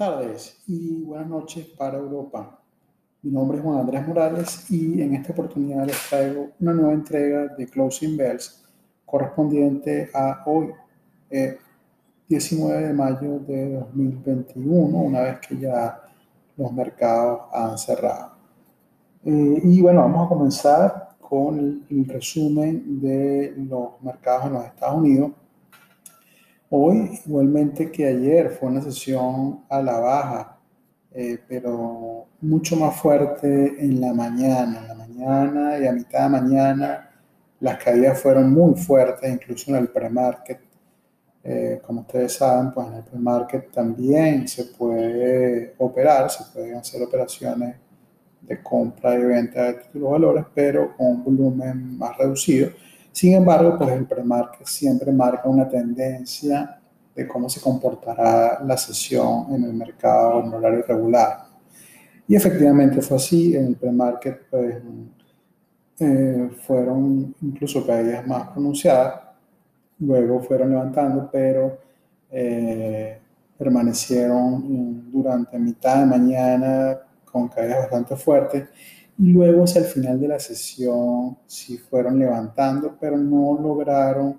tardes y buenas noches para Europa. Mi nombre es Juan Andrés Morales y en esta oportunidad les traigo una nueva entrega de Closing Bells correspondiente a hoy, 19 eh, de mayo de 2021, una vez que ya los mercados han cerrado. Eh, y bueno, vamos a comenzar con el, el resumen de los mercados en los Estados Unidos Hoy, igualmente que ayer, fue una sesión a la baja, eh, pero mucho más fuerte en la mañana. En la mañana y a mitad de mañana las caídas fueron muy fuertes, incluso en el pre-market. Eh, como ustedes saben, pues en el pre-market también se puede operar, se pueden hacer operaciones de compra y venta de títulos valores, pero con un volumen más reducido sin embargo, pues el premarket siempre marca una tendencia de cómo se comportará la sesión en el mercado en horario regular. Y efectivamente fue así, en el premarket pues, eh, fueron incluso caídas más pronunciadas, luego fueron levantando, pero eh, permanecieron durante mitad de mañana con caídas bastante fuertes luego hacia el final de la sesión sí fueron levantando, pero no lograron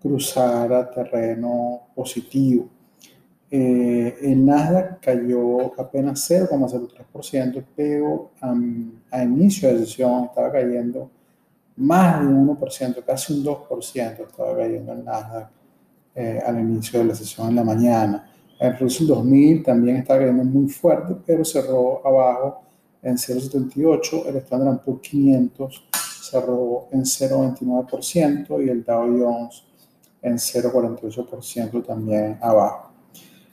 cruzar a terreno positivo. Eh, el Nasdaq cayó apenas 0,03%, pero a inicio de sesión estaba cayendo más de un 1%, casi un 2% estaba cayendo el Nasdaq eh, al inicio de la sesión en la mañana. El Russell 2000 también estaba cayendo muy fuerte, pero cerró abajo en 0,78, el Standard Poor's 500 cerró en 0,29% y el Dow Jones en 0,48% también abajo.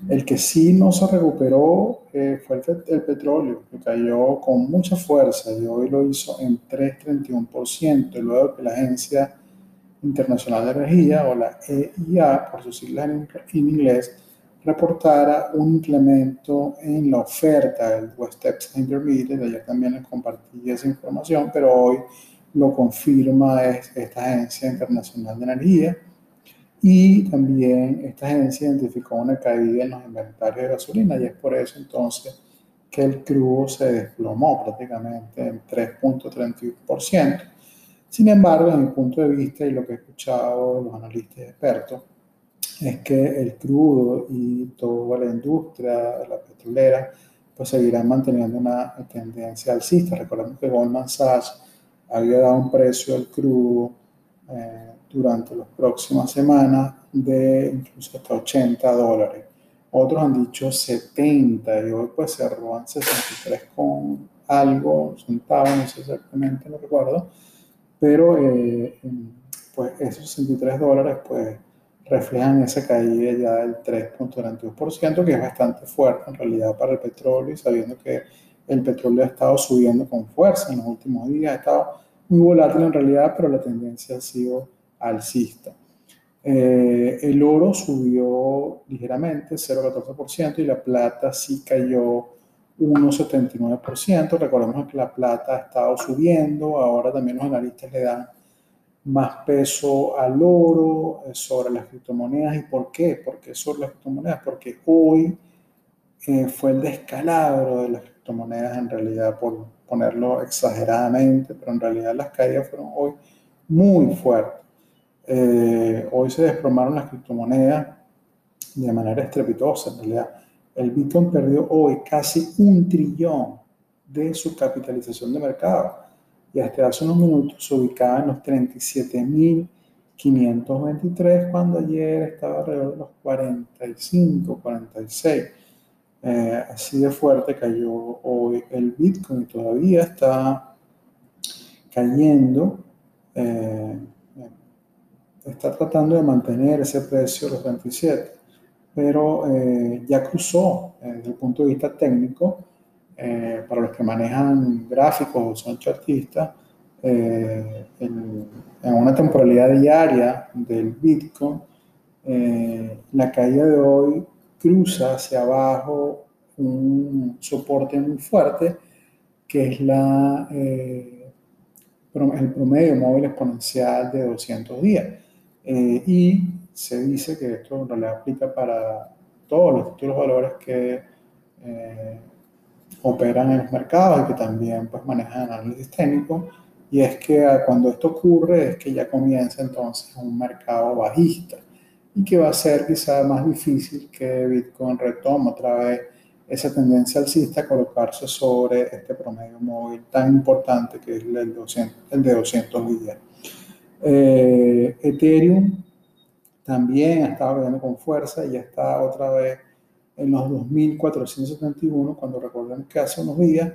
El que sí no se recuperó eh, fue el, petróleo, que cayó con mucha fuerza y hoy lo hizo en 3,31%, luego que la Agencia Internacional de Energía, o la EIA, por sus siglas en inglés, reportara un incremento en la oferta del West Texas Intermediate. Ayer también les compartí esa información, pero hoy lo confirma esta Agencia Internacional de Energía. Y también esta agencia identificó una caída en los inventarios de gasolina y es por eso entonces que el crudo se desplomó prácticamente en 3.31%. Sin embargo, desde mi punto de vista y lo que he escuchado de los analistas expertos, es que el crudo y toda la industria, la petrolera, pues seguirán manteniendo una tendencia alcista. Recordemos que Goldman Sachs había dado un precio al crudo eh, durante las próximas semanas de incluso hasta 80 dólares. Otros han dicho 70 y hoy pues cerró en 63 con algo centavos, no sé exactamente, no recuerdo, pero eh, pues esos 63 dólares pues reflejan esa caída ya del 3.32%, que es bastante fuerte en realidad para el petróleo, y sabiendo que el petróleo ha estado subiendo con fuerza en los últimos días, ha estado muy volátil en realidad, pero la tendencia ha sido alcista. Eh, el oro subió ligeramente, 0,14%, y la plata sí cayó 1,79%. Recordemos que la plata ha estado subiendo, ahora también los analistas le dan más peso al oro, eh, sobre las criptomonedas. ¿Y por qué? ¿Por qué sobre las criptomonedas? Porque hoy eh, fue el descalabro de las criptomonedas en realidad, por ponerlo exageradamente, pero en realidad las caídas fueron hoy muy fuertes. Eh, hoy se desplomaron las criptomonedas de manera estrepitosa. En realidad, el Bitcoin perdió hoy casi un trillón de su capitalización de mercado y hasta hace unos minutos se ubicaba en los 37.523 cuando ayer estaba alrededor de los 45, 46. Eh, así de fuerte cayó hoy el Bitcoin y todavía está cayendo. Eh, está tratando de mantener ese precio de los 27, pero eh, ya cruzó desde el punto de vista técnico eh, para los que manejan gráficos o son chartistas, eh, en, una temporalidad diaria del Bitcoin, eh, la caída de hoy cruza hacia abajo un soporte muy fuerte, que es la, el promedio móvil exponencial de 200 días. y se dice que esto en realidad aplica para todos los títulos valores que eh, operan en los mercados y que también pues, manejan análisis técnico. Y es que ah, cuando esto ocurre es que ya comienza entonces un mercado bajista y que va a ser quizá más difícil que Bitcoin retome otra vez esa tendencia alcista a colocarse sobre este promedio móvil tan importante que es el, de 200, el de 200 días. Eh, Ethereum también ha estado viendo con fuerza y ya está otra vez en los 2.471, cuando recuerden que hace unos días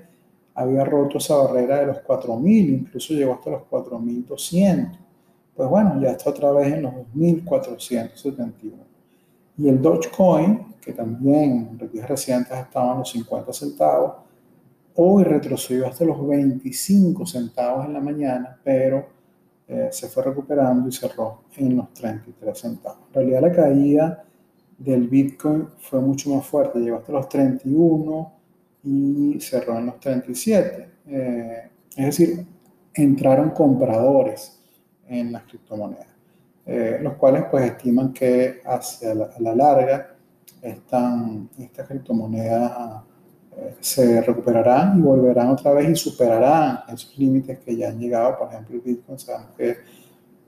había roto esa barrera de los 4.000, incluso llegó hasta los 4.200. Pues bueno, ya está otra vez en los 2.471. Y el Dogecoin, que también en días recientes estaba en los 50 centavos, hoy retrocedió hasta los 25 centavos en la mañana, pero eh, se fue recuperando y cerró en los 33 centavos. En realidad la caída del Bitcoin fue mucho más fuerte, llegó hasta los 31 y cerró en los 37. Eh, es decir, entraron compradores en las criptomonedas, eh, los cuales pues estiman que hacia la, larga están, estas criptomonedas eh, se recuperarán y volverán otra vez y superarán esos límites que ya han llegado. Por ejemplo, el Bitcoin sabemos que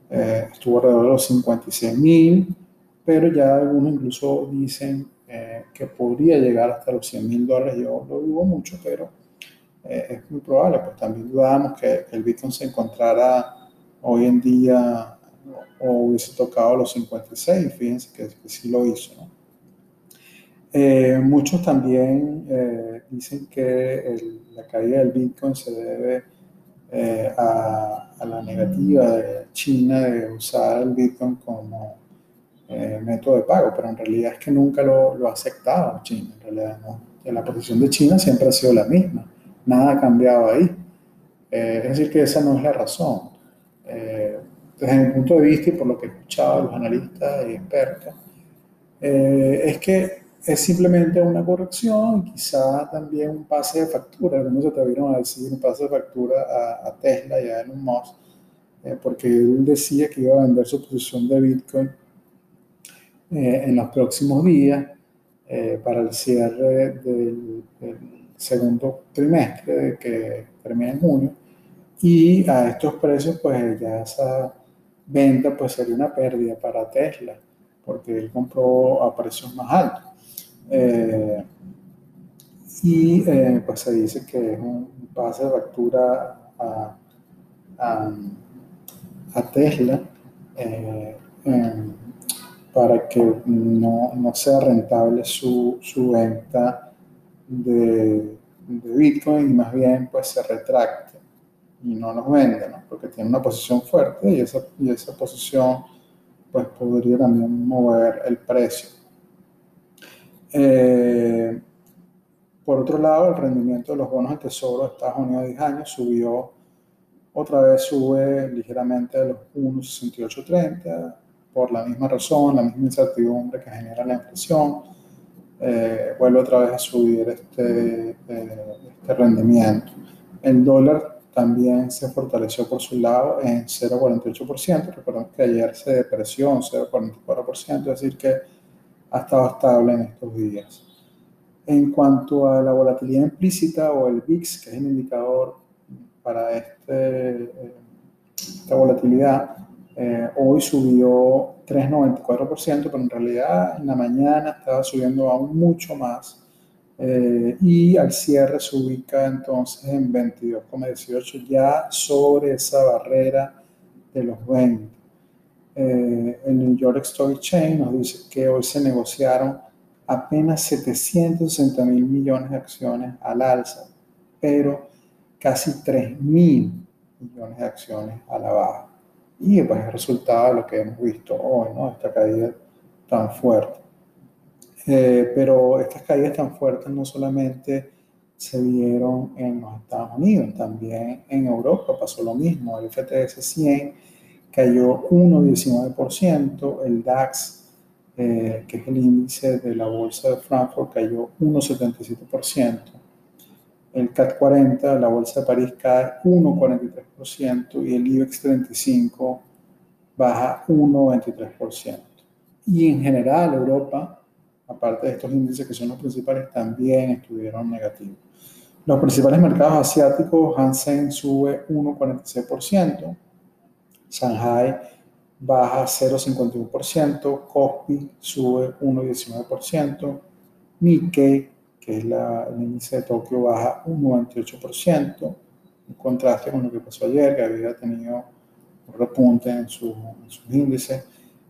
estuvo alrededor de los 56 mil pero ya algunos incluso dicen eh, que podría llegar hasta los 100 mil dólares. Yo lo dudo mucho, pero eh, es muy probable. Pues también dudamos que el Bitcoin se encontrara hoy en día o hubiese tocado los 56. Fíjense que, sí lo hizo. Eh, muchos también dicen que la caída del Bitcoin se debe a, a la negativa de China de usar el Bitcoin como eh, método de pago, pero en realidad es que nunca lo, lo ha aceptado China. En realidad, no. la posición de China siempre ha sido la misma, nada ha cambiado ahí. Eh, es decir, que esa no es la razón. Eh, desde mi punto de vista y por lo que he escuchado de los analistas y expertos, es que es simplemente una corrección quizá también un pase de factura. Algunos se atrevieron a decir un pase de factura a, a Tesla y a Elon Musk, porque él decía que iba a vender su posición de Bitcoin eh, en los próximos días eh, para el cierre del, segundo trimestre que termina en junio. Y a estos precios pues ya esa venta pues sería una pérdida para Tesla porque él compró a precios más altos. Eh, y pues se dice que es un pase de factura a, a, a Tesla para que no, no sea rentable su, su venta de, de, Bitcoin y más bien pues se retracte y no nos vende, ¿no? porque tiene una posición fuerte y esa, y esa posición pues podría también mover el precio. Eh, por otro lado, el rendimiento de los bonos de tesoro de Estados Unidos de 10 años subió, otra vez sube ligeramente a los 1,6830 por la misma razón, la misma incertidumbre que genera la inflación, eh, vuelve otra vez a subir este, eh, este rendimiento. El dólar también se fortaleció por su lado en 0,48%. Recordemos que ayer se depreció en 0,44%, es decir, que ha estado estable en estos días. En cuanto a la volatilidad implícita o el VIX, que es el indicador para este, eh, esta volatilidad, eh, hoy subió 3,94%, pero en realidad en la mañana estaba subiendo aún mucho más. Eh, y al cierre se ubica entonces en 22,18, ya sobre esa barrera de los 20. Eh, el New York Stock Exchange nos dice que hoy se negociaron apenas 760 mil millones de acciones al alza, pero casi 3 mil millones de acciones a la baja y pues el resultado de lo que hemos visto hoy, ¿no? Esta caída tan fuerte. Eh, pero estas caídas tan fuertes no solamente se vieron en los Estados Unidos, también en Europa pasó lo mismo. El FTS 100 cayó 1,19%, el DAX, eh, que es el índice de la bolsa de Frankfurt, cayó 1,77%. El CAT 40, la bolsa de París, cae 1,43% y el IBEX 35 baja 1,23%. Y en general Europa aparte de estos índices que son los principales, también estuvieron negativos. Los principales mercados asiáticos, Hansen sube 1,46%, Shanghai baja 0,51%, Kospi sube 1,19%, Nikkei, que es el índice de Tokio, baja un 98%, en contraste con lo que pasó ayer, que había tenido un repunte en, sus índices.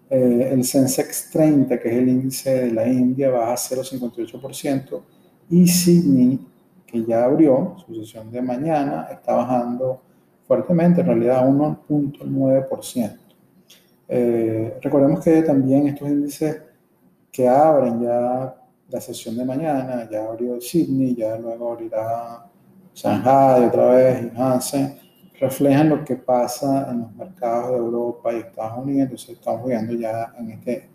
Eh, el Sensex 30, que es el índice de la India, baja 0,58%, y Sydney, que ya abrió su sesión de mañana, está bajando fuertemente, en realidad 1.9%. Eh, recordemos que también estos índices que abren ya la sesión de mañana, ya abrió Sydney, ya luego abrirá Shanghai otra vez y Hansen, reflejan lo que pasa en los mercados de Europa y Estados Unidos. Entonces estamos viendo ya en este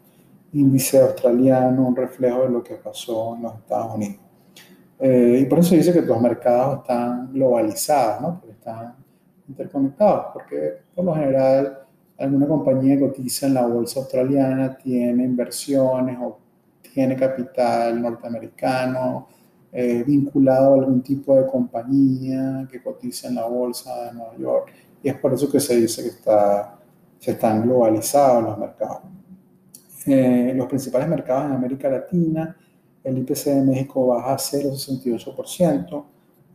índice australiano un reflejo de lo que pasó en los Estados Unidos. Eh, y por eso dice que los mercados están globalizados, ¿no? Están interconectados, porque por lo general alguna compañía que cotiza en la bolsa australiana tiene inversiones o tiene capital norteamericano eh, vinculado a algún tipo de compañía que cotiza en la bolsa de Nueva York. Y es por eso que se dice que está, se están globalizados los mercados. Eh, los principales mercados en América Latina, el IPC de México baja 0,68%,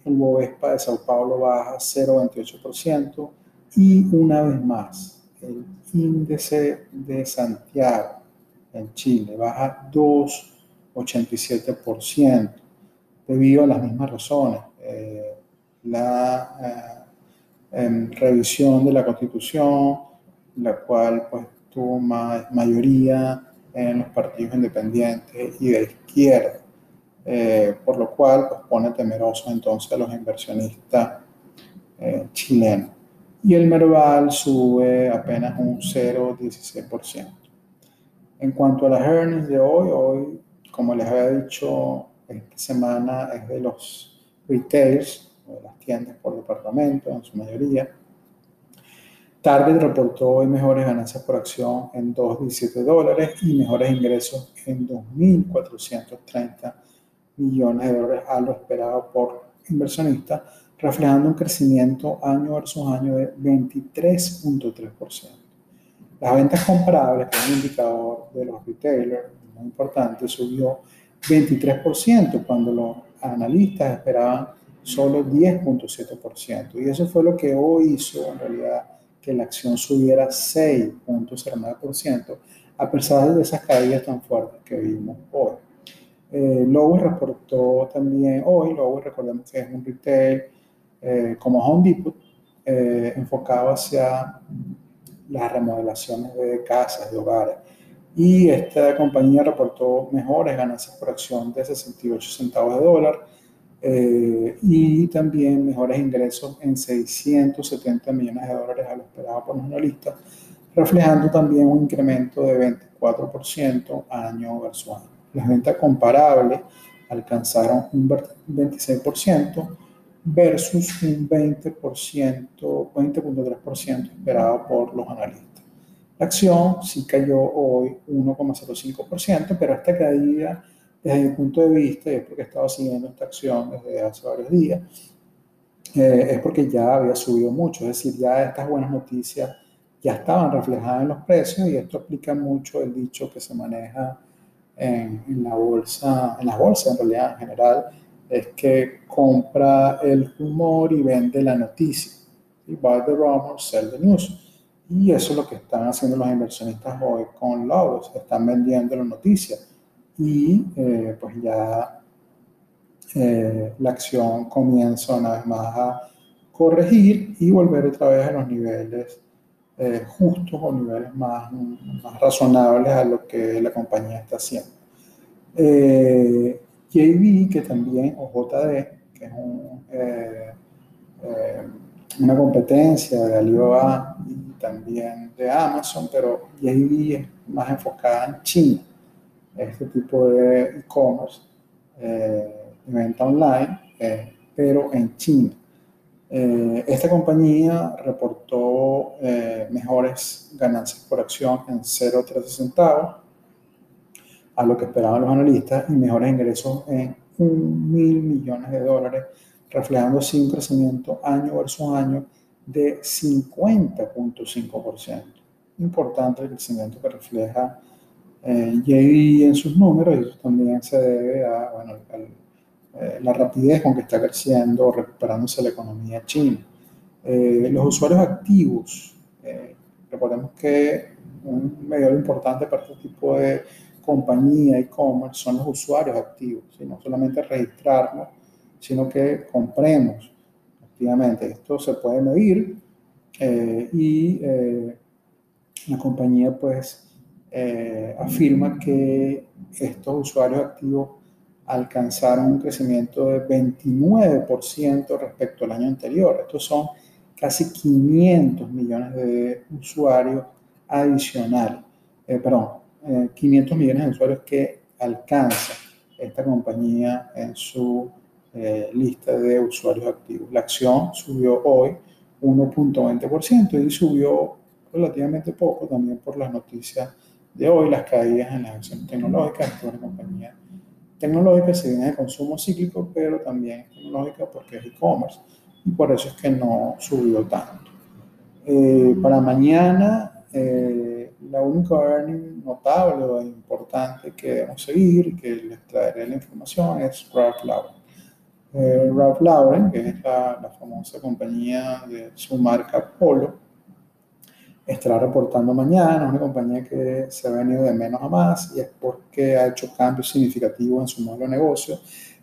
el Bovespa de Sao Paulo baja 0,28% y una vez más, el índice de Santiago en Chile baja 2,87% debido a las mismas razones. Eh, la eh, revisión de la constitución, la cual pues, tuvo mayoría en los partidos independientes y de izquierda, eh, por lo cual pues, pone temeroso entonces a los inversionistas chilenos. Y el Merval sube apenas un 0,16%. En cuanto a las earnings de hoy, hoy, como les había dicho, esta semana es de los retails, de las tiendas por departamento en su mayoría. Target reportó hoy mejores ganancias por acción en 2,17 dólares y mejores ingresos en 2.430 millones de dólares a lo esperado por inversionistas, reflejando un crecimiento año versus año de 23.3%. Las ventas comparables, que es un indicador de los retailers muy importante, subió 23% cuando los analistas esperaban solo 10.7%. Y eso fue lo que hoy hizo en realidad que la acción subiera 6.09% a pesar de esas caídas tan fuertes que vimos hoy. Eh, reportó también hoy, Lowe recordemos que es un retail eh, como Home Depot, eh, enfocado hacia las remodelaciones de casas, de hogares. Y esta compañía reportó mejores ganancias por acción de 68 centavos de dólar eh, y también mejores ingresos en 670 millones de dólares a lo esperado por los analistas, reflejando también un incremento de 24% año versus año. Las ventas comparables alcanzaron un 26% versus un 20%, 20.3% esperado por los analistas. La acción sí cayó hoy 1,05%, pero esta caída, desde mi punto de vista, y es porque he estado siguiendo esta acción desde hace varios días, eh, es porque ya había subido mucho, es decir, ya estas buenas noticias ya estaban reflejadas en los precios y esto explica mucho el dicho que se maneja en, en la bolsa, en las bolsas en realidad en general, es que compra el rumor y vende la noticia. Buy the rumor, sell the news. Y eso es lo que están haciendo los inversionistas hoy con Logos. Están vendiendo la noticia. Y eh, pues ya eh, la acción comienza una vez más a corregir y volver otra vez a los niveles eh, justos o niveles más, más razonables a lo que la compañía está haciendo. JB, que también, o JD, que es eh, eh, una competencia de Alibaba y también de Amazon, pero JB es más enfocada en China, este tipo de e-commerce, eh, venta online, pero en China. esta compañía reportó mejores ganancias por acción en 0,13 centavos a lo que esperaban los analistas y mejores ingresos en un mil millones de dólares, reflejando así un crecimiento año versus año de 50.5%. Importante el crecimiento que refleja eh, JD en sus números y eso también se debe a, bueno, eh, la rapidez con que está creciendo o recuperándose la economía china. Eh, los usuarios activos, eh, recordemos que un medio importante para este tipo de compañía e-commerce son los usuarios activos, no solamente registrarnos, sino que compremos activamente. Esto se puede medir y la compañía pues afirma que estos usuarios activos alcanzaron un crecimiento de 29% respecto al año anterior. Estos son casi 500 millones de usuarios adicionales, eh, perdón, 500 eh, millones de usuarios que alcanza esta compañía en su eh, lista de usuarios activos. La acción subió hoy 1.20% y subió relativamente poco también por las noticias de hoy, las caídas en las acciones tecnológicas. Es una compañía tecnológica, se viene de consumo cíclico, pero también tecnológica porque es e-commerce y por eso es que no subió tanto. Eh, para mañana, eh, la única earning notable o importante que debemos seguir y que les traeré la información es Ralph Lauren. Eh, Ralph Lauren, que es la, la famosa compañía de su marca Polo, estará reportando mañana, una compañía que se ha venido de menos a más y es porque ha hecho cambios significativos en su modelo de negocio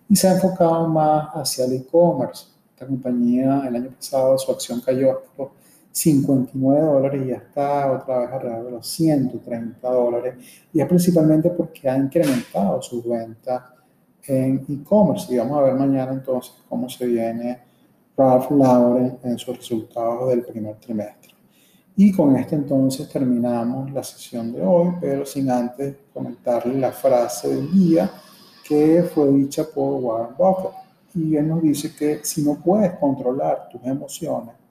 y se ha enfocado más hacia el e-commerce. Esta compañía el año pasado su acción cayó hasta 59 dólares y ya está otra vez alrededor de los 130 dólares y es principalmente porque ha incrementado sus ventas en e-commerce y vamos a ver mañana entonces cómo se viene Ralph Lauren en sus resultados del primer trimestre. Y con esto entonces terminamos la sesión de hoy, pero sin antes comentarle la frase del día que fue dicha por Warren Buffett. Y él nos dice que si no puedes controlar tus emociones,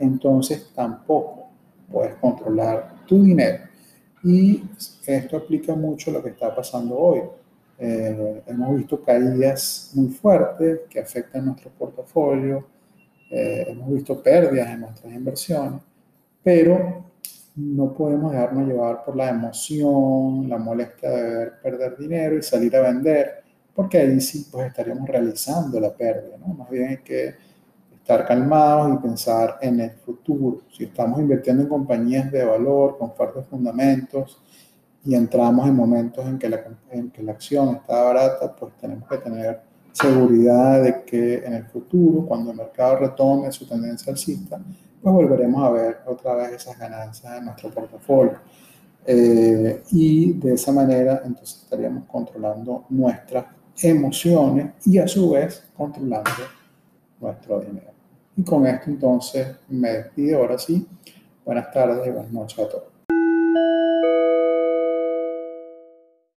entonces tampoco puedes controlar tu dinero. Y esto aplica mucho a lo que está pasando hoy. Eh, hemos visto caídas muy fuertes que afectan nuestro portafolio, eh, hemos visto pérdidas en nuestras inversiones pero no podemos dejarnos llevar por la emoción, la molestia de perder dinero y salir a vender, porque ahí sí pues estaríamos realizando la pérdida, ¿no? Más bien hay que estar calmados y pensar en el futuro. Si estamos invirtiendo en compañías de valor con fuertes fundamentos y entramos en momentos en que la, en que la acción está barata, pues tenemos que tener seguridad de que en el futuro, cuando el mercado retome su tendencia alcista, pues volveremos a ver otra vez esas ganancias en nuestro portafolio. Eh, y de esa manera entonces estaríamos controlando nuestras emociones y a su vez controlando nuestro dinero. Y con esto entonces me despido ahora sí. Buenas tardes y buenas noches a todos.